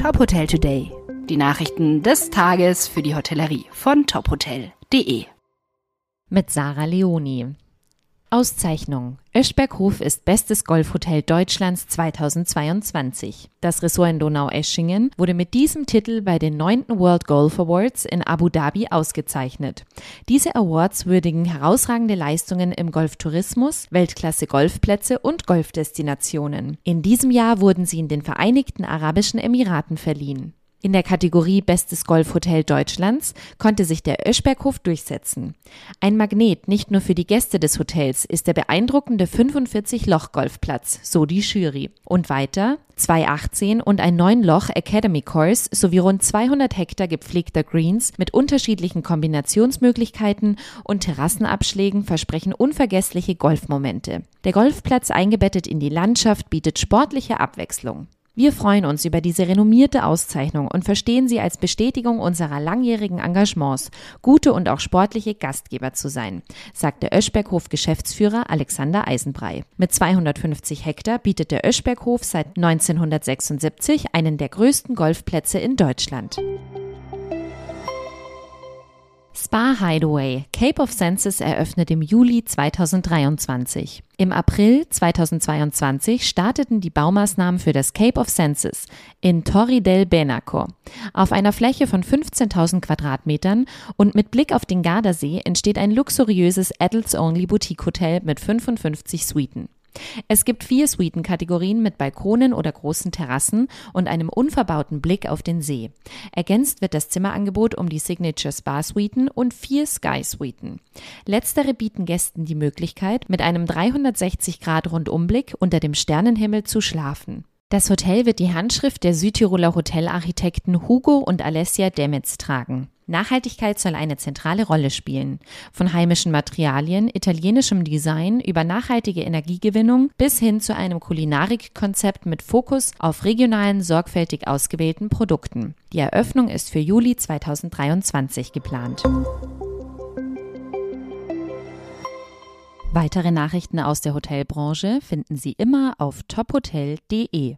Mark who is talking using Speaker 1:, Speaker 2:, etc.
Speaker 1: Top Hotel Today. Die Nachrichten des Tages für die Hotellerie von tophotel.de.
Speaker 2: Mit Sarah Leoni. Auszeichnung. Öschberghof ist bestes Golfhotel Deutschlands 2022. Das Ressort in Donau-Eschingen wurde mit diesem Titel bei den 9. World Golf Awards in Abu Dhabi ausgezeichnet. Diese Awards würdigen herausragende Leistungen im Golftourismus, Weltklasse Golfplätze und Golfdestinationen. In diesem Jahr wurden sie in den Vereinigten Arabischen Emiraten verliehen. In der Kategorie Bestes Golfhotel Deutschlands konnte sich der Öschberghof durchsetzen. Ein Magnet nicht nur für die Gäste des Hotels ist der beeindruckende 45-Loch-Golfplatz, so die Jury. Und weiter, zwei 18 und ein 9-Loch Academy Course sowie rund 200 Hektar gepflegter Greens mit unterschiedlichen Kombinationsmöglichkeiten und Terrassenabschlägen versprechen unvergessliche Golfmomente. Der Golfplatz eingebettet in die Landschaft bietet sportliche Abwechslung. Wir freuen uns über diese renommierte Auszeichnung und verstehen sie als Bestätigung unserer langjährigen Engagements, gute und auch sportliche Gastgeber zu sein, sagt der Öschberghof Geschäftsführer Alexander Eisenbrei. Mit 250 Hektar bietet der Öschberghof seit 1976 einen der größten Golfplätze in Deutschland. Spa Hideaway Cape of Senses eröffnet im Juli 2023. Im April 2022 starteten die Baumaßnahmen für das Cape of Senses in Torri del Benaco. Auf einer Fläche von 15.000 Quadratmetern und mit Blick auf den Gardasee entsteht ein luxuriöses Adults-Only Boutique-Hotel mit 55 Suiten. Es gibt vier Suitenkategorien mit Balkonen oder großen Terrassen und einem unverbauten Blick auf den See. Ergänzt wird das Zimmerangebot um die Signature Spa Suiten und vier Sky Suiten. Letztere bieten Gästen die Möglichkeit, mit einem 360 Grad Rundumblick unter dem Sternenhimmel zu schlafen. Das Hotel wird die Handschrift der Südtiroler Hotelarchitekten Hugo und Alessia Demitz tragen. Nachhaltigkeit soll eine zentrale Rolle spielen. Von heimischen Materialien, italienischem Design über nachhaltige Energiegewinnung bis hin zu einem Kulinarikkonzept mit Fokus auf regionalen, sorgfältig ausgewählten Produkten. Die Eröffnung ist für Juli 2023 geplant. Weitere Nachrichten aus der Hotelbranche finden Sie immer auf tophotel.de.